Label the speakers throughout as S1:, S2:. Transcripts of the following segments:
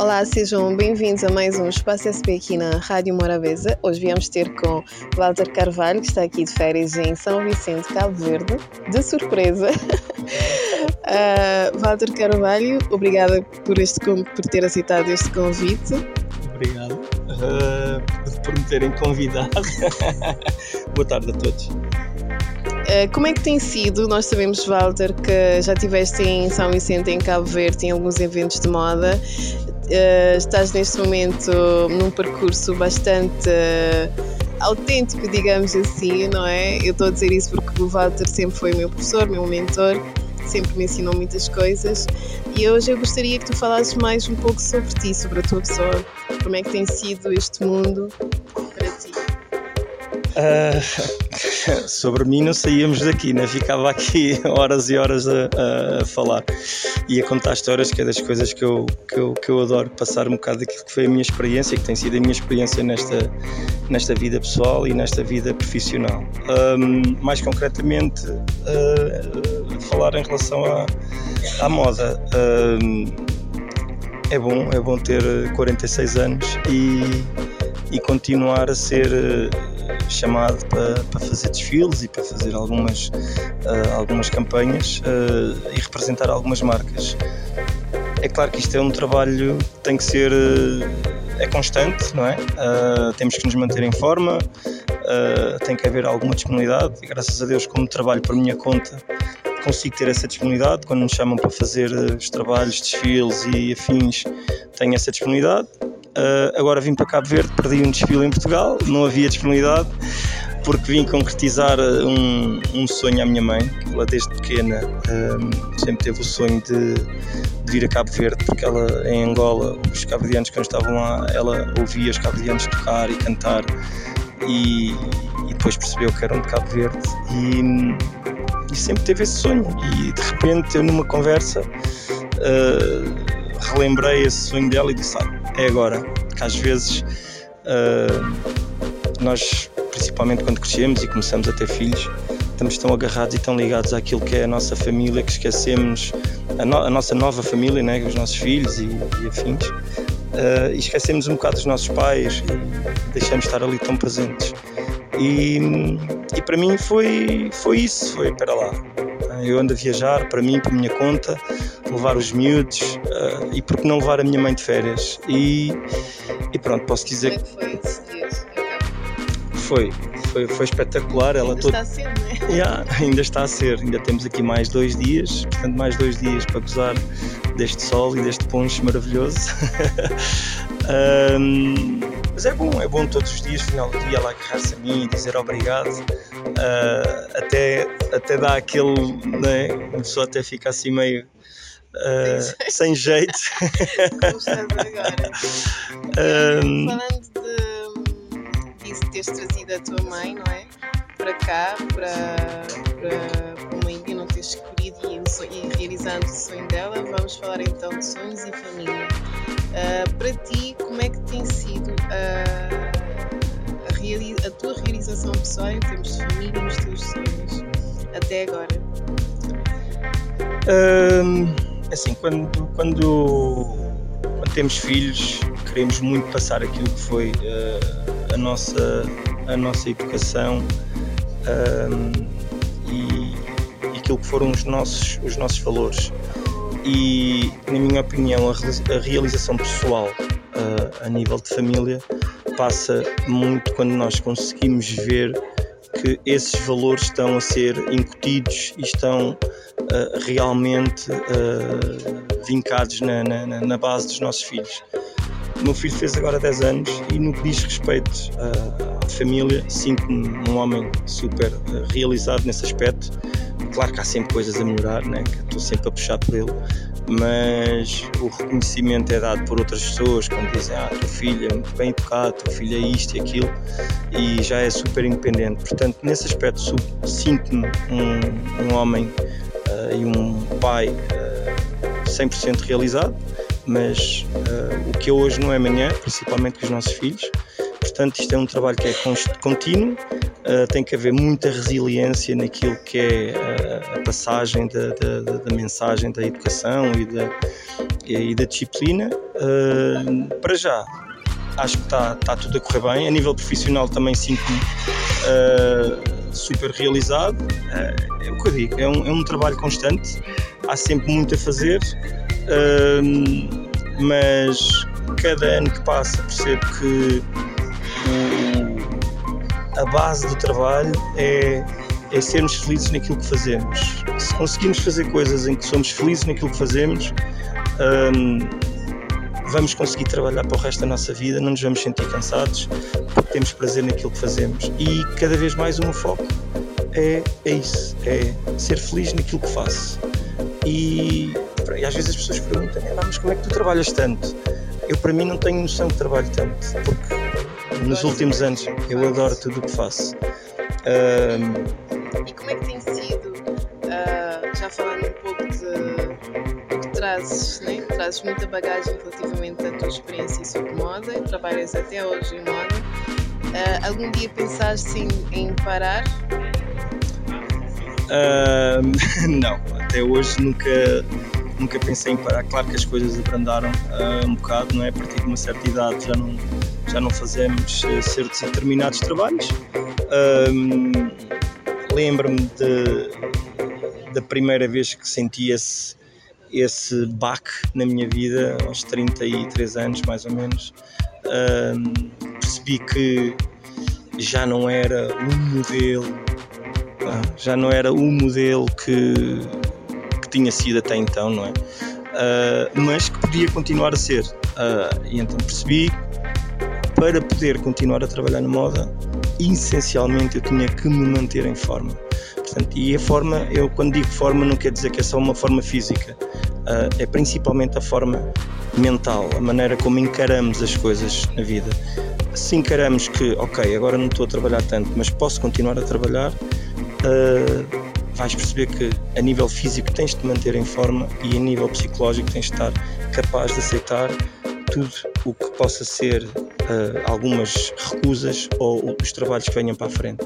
S1: Olá, sejam bem-vindos a mais um Espaço SP aqui na Rádio Morabeza. Hoje viemos ter com Walter Carvalho, que está aqui de férias em São Vicente, Cabo Verde, de surpresa. uh, Walter Carvalho, obrigada por, este, por ter aceitado este convite.
S2: Obrigado uh, por me terem convidado. Boa tarde a todos.
S1: Uh, como é que tem sido? Nós sabemos, Walter, que já estiveste em São Vicente, em Cabo Verde, em alguns eventos de moda uh, estás neste momento num percurso bastante uh, autêntico, digamos assim, não é? Eu estou a dizer isso porque o Walter sempre foi meu professor, meu mentor, sempre me ensinou muitas coisas e hoje eu gostaria que tu falasses mais um pouco sobre ti, sobre a tua pessoa, como é que tem sido este mundo para ti.
S2: Uh, sobre mim não saíamos daqui, né? ficava aqui horas e horas a, a, falar e a contar histórias, que é das coisas que eu, que, eu, que eu adoro, passar um bocado daquilo que foi a minha experiência, que tem sido a minha experiência nesta, nesta vida pessoal e nesta vida profissional. Um, mais concretamente, uh, falar em relação à, à moda. Um, é bom, é bom ter 46 anos e, e continuar a ser chamado para, para fazer desfiles e para fazer algumas, uh, algumas campanhas uh, e representar algumas marcas. É claro que isto é um trabalho que tem que ser é constante, não é? Uh, temos que nos manter em forma, tem que haver alguma disponibilidade e graças a Deus como trabalho por minha conta consigo ter essa disponibilidade quando me chamam para fazer os trabalhos, desfiles e afins tenho essa disponibilidade Uh, agora vim para Cabo Verde, perdi um desfile em Portugal, não havia disponibilidade, porque vim concretizar ah, um, um sonho à minha mãe, que ela desde pequena um, sempre teve o sonho de, de, vir a Cabo Verde, porque ela em Angola, os cabo-verdianos quando estavam lá, ela ouvia os cabo-verdianos tocar e cantar e, e, depois percebeu que eram de Cabo Verde e, e, sempre teve esse sonho e de repente eu numa conversa uh, relembrei esse sonho dela e disse, ah, é agora. Que às vezes uh, nós, principalmente quando crescemos e começamos a ter filhos, estamos tão agarrados e tão ligados àquilo que é a nossa família que esquecemos a, no, a nossa nova família, né, os nossos filhos e, e afins, uh, e esquecemos um bocado dos nossos pais e deixamos de estar ali tão presentes. E, e para mim foi, foi isso, foi para lá. Eu ando a viajar para mim, para minha conta, levar os miúdos uh, e porque não levar a minha mãe de férias. E, e pronto, posso dizer
S1: que.
S2: Foi, foi, foi espetacular.
S1: Ela ainda está a ser, não é?
S2: Yeah, ainda está a ser. Ainda temos aqui mais dois dias, portanto, mais dois dias para gozar deste sol e deste poncho maravilhoso. um, mas é bom, é bom todos os dias, final do dia, ela agarrar-se a mim e dizer obrigado. Uh, até, até dá aquele. Né? A pessoa até fica assim meio uh, sem jeito.
S1: Como estás agora? Um... Falando de, disso, teres trazido a tua mãe, não é? Para cá, para, para, para uma ilha, não teres escolhido e, e realizando o sonho dela, vamos falar então de sonhos e família. Uh, para ti, como é que tem sido a, a, a tua realização pessoal em termos de família nos teus sonhos até agora?
S2: Um assim, quando, quando, quando temos filhos, queremos muito passar aquilo que foi uh, a, nossa, a nossa educação uh, e, e aquilo que foram os nossos, os nossos valores. E, na minha opinião, a, a realização pessoal uh, a nível de família passa muito quando nós conseguimos ver que esses valores estão a ser incutidos e estão realmente uh, vincados na, na, na, base dos nossos filhos. O meu filho fez agora 10 anos e no que diz respeito uh, à família, sinto-me um homem super realizado nesse aspecto. Claro que há sempre coisas a melhorar, né? que estou sempre a puxar por ele, mas o reconhecimento é dado por outras pessoas quando dizem ah, tua filha é muito bem educada, tua filha é isto e aquilo e já é super independente. Portanto, nesse aspecto sinto-me um, um homem e um pai uh, 100% realizado, mas uh, o que é hoje não é amanhã, principalmente com os nossos filhos. Portanto, isto é um trabalho que é contínuo, tem que haver muita resiliência naquilo que é a passagem da, da, da, mensagem da educação e da, e da disciplina. para já, acho que está, está tudo a correr bem. A nível profissional também sinto-me super realizado. Uh, é o que eu digo, é um, é um, trabalho constante, há sempre muito a fazer, uh, mas cada ano que passa percebo que a base do trabalho é, é sermos felizes naquilo que fazemos. Se conseguimos fazer coisas em que somos felizes naquilo que fazemos, vamos conseguir trabalhar para o resto da nossa vida, não nos vamos sentir cansados, porque temos prazer naquilo que fazemos. E cada vez mais o meu foco é, é isso, é ser feliz naquilo que faço. E, e às vezes as pessoas perguntam, mas como é que tu trabalhas tanto? Eu para mim não tenho noção que trabalho tanto, porque nos últimos anos eu adoro tudo o que faço.
S1: Um... E como é que tem trazes, né? trazes muita bagagem relativamente à tua experiência sobre moda, trabalhas até hoje em moda. Uh, algum dia pensaste em, em parar?
S2: Uh, não, até hoje nunca, nunca pensei em parar. Claro que as coisas abrandaram uh, um bocado, não é? A partir de uma certa idade já não, já não fazemos uh, certos e determinados trabalhos. Lembro-me da primeira vez que senti esse, esse baque na minha vida, aos 33 anos mais ou menos. percebi que já não era um modelo, já não era o modelo que, que tinha sido até então, não é? Uh, mas que podia continuar a ser. Uh, e então percebi para poder continuar a trabalhar na moda, essencialmente eu tinha que me manter em forma. Portanto, e a forma, eu quando digo forma, não quer dizer que é só uma forma física, uh, é principalmente a forma mental, a maneira como encaramos as coisas na vida. Se encaramos que, ok, agora não estou a trabalhar tanto, mas posso continuar a trabalhar, uh, vais perceber que a nível físico tens de te manter em forma e a nível psicológico tens de estar capaz de aceitar tudo o que possa ser uh, algumas recusas ou os trabalhos que venham para a frente.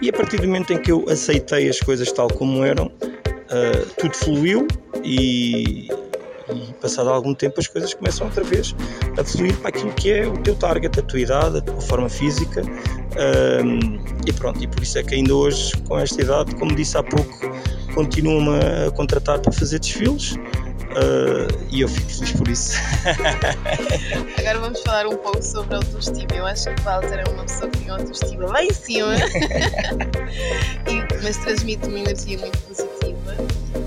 S2: E a partir do momento em que eu aceitei as coisas tal como eram, uh, tudo fluiu e, e passado algum tempo as coisas começam outra vez a fluir para aquilo que é o teu target, a tua idade, a tua forma física um, e pronto, e por isso é que ainda hoje, com esta idade, como disse há pouco, continuo-me a contratar para fazer desfiles uh, e eu fico feliz por isso.
S1: Agora vamos falar um pouco sobre autoestima. Eu acho que o Walter é uma pessoa que tem autoestima lá em cima, e, mas transmite uma energia muito positiva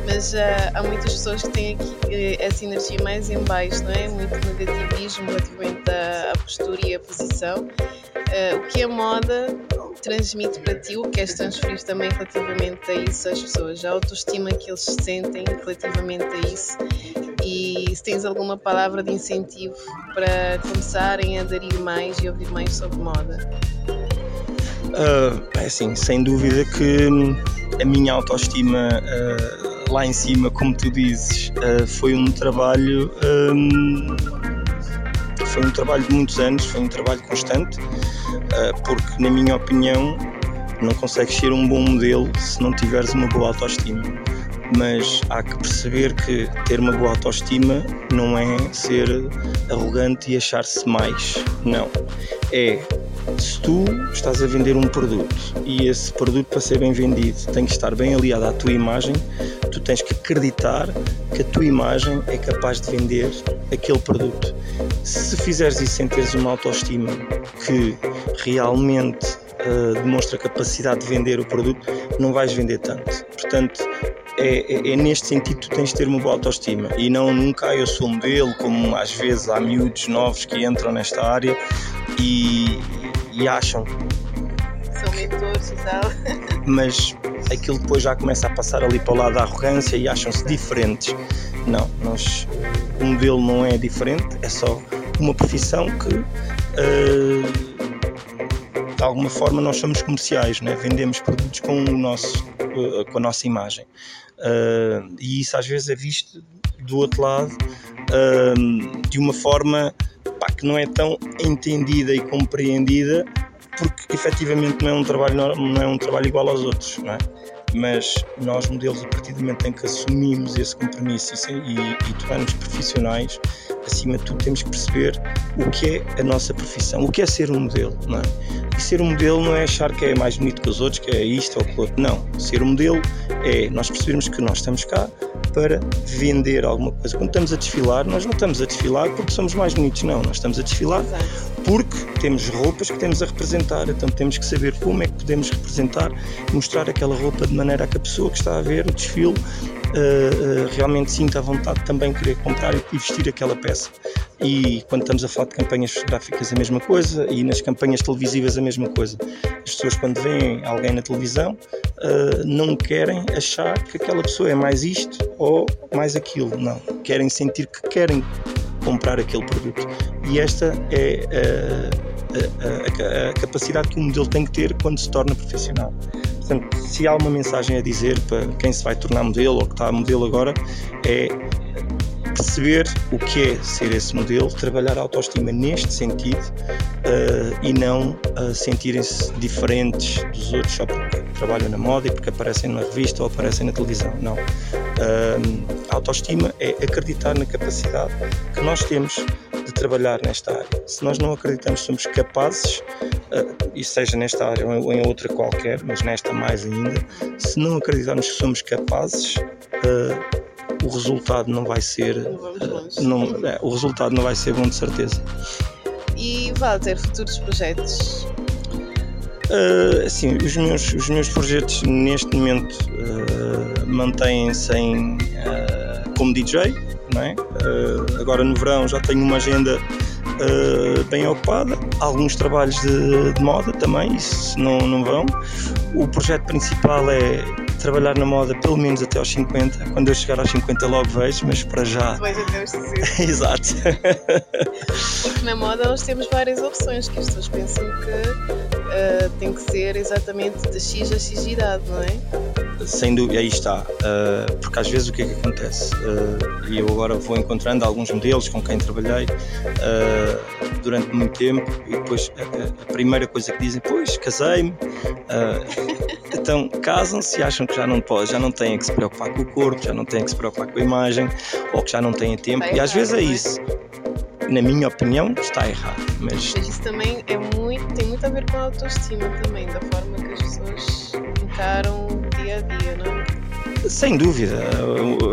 S1: mas uh, há muitas pessoas que têm aqui, uh, essa energia mais em baixo, não é? Muito negativismo relativamente à, à postura e à posição. Uh, o que a moda transmite para ti, o que queres transferir também relativamente a isso às pessoas, a autoestima que eles sentem relativamente a isso e se tens alguma palavra de incentivo para começarem a aderir mais e ouvir mais sobre moda.
S2: Uh, é assim, sem dúvida que a minha autoestima uh, lá em cima, como tu dizes, uh, foi um trabalho. Um, foi um trabalho de muitos anos, foi um trabalho constante, porque, na minha opinião, não consegues ser um bom modelo se não tiveres uma boa autoestima. Mas há que perceber que ter uma boa autoestima não é ser arrogante e achar-se mais. Não. É se tu estás a vender um produto e esse produto para ser bem vendido tem que estar bem aliado à tua imagem, tu tens que acreditar que a tua imagem é capaz de vender aquele produto. Se fizeres isso sem teres uma autoestima que realmente uh, demonstra capacidade de vender o produto, não vais vender tanto. Portanto, é, é, é, neste sentido que tu tens de ter uma boa autoestima e não nunca eu sou modelo, como às vezes há miúdos novos que entram nesta área e, e acham.
S1: São mentores e tal.
S2: Mas aquilo depois já começa a passar ali para o lado da arrogância e acham-se diferentes. Não, nós, o modelo não é diferente, é só uma profissão que uh, de alguma forma nós somos comerciais, né? vendemos produtos com, o nosso, uh, com a nossa imagem. Uh, e isso às vezes é visto do outro lado de uma forma pá, que não é tão entendida e compreendida porque efetivamente não é um trabalho, não é um trabalho igual aos outros, não é? mas nós modelos a partir do momento em que assumimos esse compromisso e, e tornamos profissionais acima de tudo temos que perceber o que é a nossa profissão, o que é ser um modelo, não é? Ser um modelo não é achar que é mais bonito que os outros, que é isto ou aquilo outro, não. Ser um modelo é nós percebermos que nós estamos cá para vender alguma coisa. Quando estamos a desfilar, nós não estamos a desfilar porque somos mais bonitos, não. Nós estamos a desfilar porque temos roupas que temos a representar, então temos que saber como é que podemos representar, mostrar aquela roupa de maneira a que a pessoa que está a ver o desfile uh, realmente sinta a vontade de também querer comprar e vestir aquela peça. E quando estamos a falar de campanhas fotográficas, a mesma coisa, e nas campanhas televisivas, a mesma coisa. As pessoas, quando veem alguém na televisão, uh, não querem achar que aquela pessoa é mais isto ou mais aquilo. Não. Querem sentir que querem comprar aquele produto. E esta é a, a, a, capacidade que um modelo tem que ter quando se torna profissional. Portanto, se há uma mensagem a dizer para quem se vai tornar modelo ou que está modelo agora, é perceber o que é ser esse modelo, trabalhar a autoestima neste sentido uh, e não uh, sentirem-se diferentes dos outros só porque trabalham na moda e porque aparecem na revista ou aparecem na televisão. Não. Uh, a autoestima é acreditar na capacidade que nós temos de trabalhar nesta área. Se nós não acreditamos que somos capazes, uh, e seja nesta área ou em outra qualquer, mas nesta mais ainda, se não acreditarmos que somos capazes, o resultado não vai ser. Uh, não, é, o resultado não vai ser bom de certeza.
S1: E Walter, futuros projetos?
S2: Uh, assim, os meus, os meus projetos neste momento uh, mantêm-se uh, como DJ, não é? agora no verão já tenho uma agenda bem ocupada, alguns trabalhos de, de, moda também, isso não, não vão. O projeto principal é trabalhar na moda pelo menos até aos 50. Quando eu chegar aos 50 logo vejo, mas para já.
S1: Vais até aos 60.
S2: Exato.
S1: Porque na moda nós temos várias opções, que as pessoas pensam que uh, tem que ser exatamente de X a X idade, não é?
S2: Sem dúvida, aí está. Uh, porque às vezes o que é que acontece? Uh, e eu agora vou encontrando alguns modelos com quem trabalhei durante muito tempo e depois a, a, primeira coisa que dizem, pois, casei-me. então casam-se e acham que já não pode, já não têm que se preocupar com o corpo, já não têm que se preocupar com a imagem ou que já não têm tempo. e às vezes é isso na minha opinião, está errado. Mas...
S1: mas isso também é muito, tem muito a ver com a autoestima também, da forma que as pessoas encaram
S2: Sem dúvida,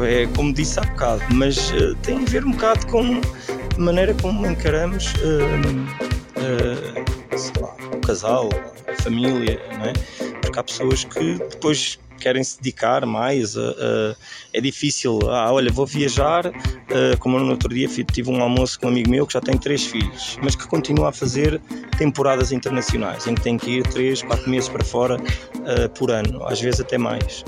S2: é como disse há bocado, mas uh, tem a ver um bocado com a maneira como encaramos uh, uh, lá, o casal, a família, não é? Porque há pessoas que depois querem se dedicar mais. A, a, é difícil. Ah, olha, vou viajar. Uh, como no outro dia tive um almoço com um amigo meu que já tem três filhos, mas que continua a fazer temporadas internacionais, em que tem que ir três, quatro meses para fora uh, por ano, às vezes até mais.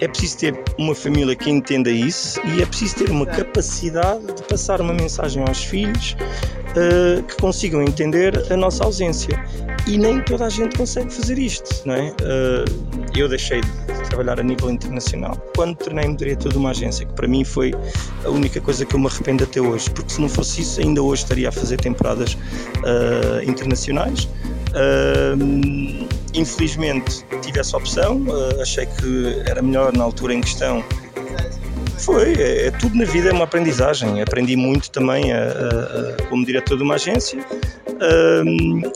S2: É preciso ter uma família que entenda isso e é preciso ter uma capacidade de passar uma mensagem aos filhos uh, que consigam entender a nossa ausência. E nem toda a gente consegue fazer isto, não é? Uh, eu deixei de trabalhar a nível internacional quando tornei-me diretor de uma agência, que para mim foi a única coisa que eu me arrependo até hoje, porque se não fosse isso, ainda hoje estaria a fazer temporadas uh, internacionais. Infelizmente tive essa opção, achei que era melhor na altura em questão foi, é, é, tudo na vida é uma aprendizagem. Aprendi muito também a, a, a, como diretor de uma agência,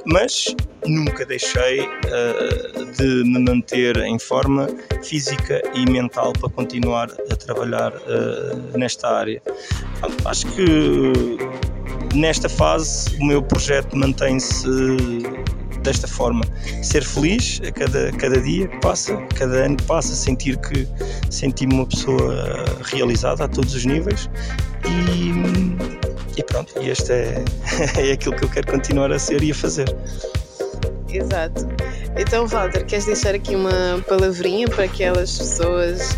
S2: mas nunca deixei uh, de me manter em forma física e mental para continuar a trabalhar uh, nesta área. Acho que nesta fase o meu projeto mantém-se desta forma, ser feliz a cada, cada dia que passa, cada ano que passa, sentir que senti-me uma pessoa realizada a todos os níveis e, e pronto, e este é, é aquilo que eu quero continuar a ser e a fazer.
S1: Exato. Então, Walter, queres deixar aqui uma palavrinha para aquelas pessoas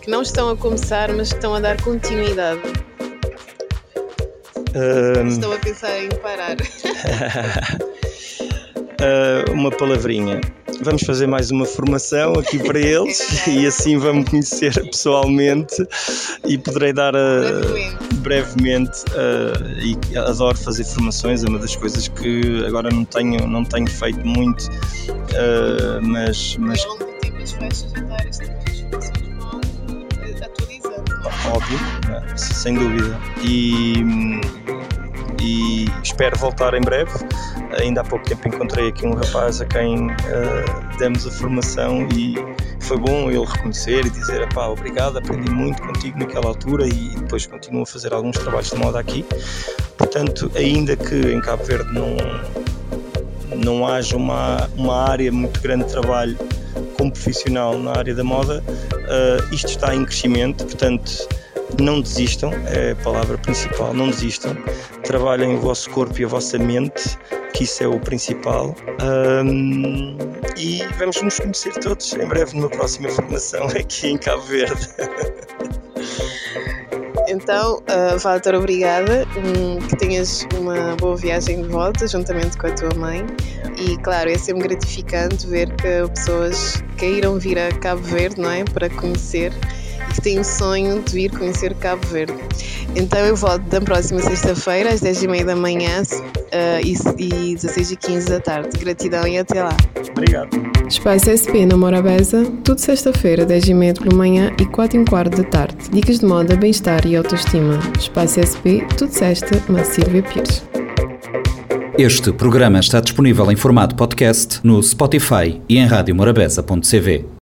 S1: que não estão a começar, mas estão a dar continuidade? Um... Estou a pensar em parar.
S2: uh, uma palavrinha. vamos fazer mais uma formação aqui para eles e assim vamos conhecer pessoalmente e poderei dar a, brevemente uh, e adoro fazer formações, é uma das coisas que agora não tenho, não tenho feito muito, uh, mas, mas óbvio, né? sem dúvida. E, e espero voltar em breve. Ainda há pouco tempo encontrei aqui um rapaz a quem uh, demos a formação e foi bom ele reconhecer e dizer: pá, obrigado, aprendi muito contigo naquela altura e depois continuo a fazer alguns trabalhos de moda aqui. Portanto, ainda que em Cabo Verde não, não haja uma, uma área muito grande de trabalho como profissional na área da moda, uh, isto está em crescimento, portanto não desistam, é a palavra principal, não desistam, trabalhem o vosso corpo e a vossa mente, que isso é o principal. Um, e vamos nos conhecer todos em breve numa próxima formação aqui em Cabo Verde.
S1: Então, uh, obrigada. Um, que tenhas uma boa viagem de volta, juntamente com a tua mãe. E, claro, é sempre gratificante ver que pessoas queiram vir a Cabo Verde, não é? Para conhecer que tem o sonho de vir conhecer Cabo Verde. Então eu volto da próxima sexta-feira, às 10h30 da manhã uh, e, e 16h15 da tarde. Gratidão e até lá.
S2: Obrigado.
S1: Espaço SP na Morabeza, tudo sexta-feira, 10h30 pela manhã e 4 h quarto da tarde. Dicas de moda, bem-estar e autoestima. Espaço SP, tudo sexta, na Silvia Pires.
S3: Este programa está disponível em formato podcast no Spotify e em radiomorabeza.cv.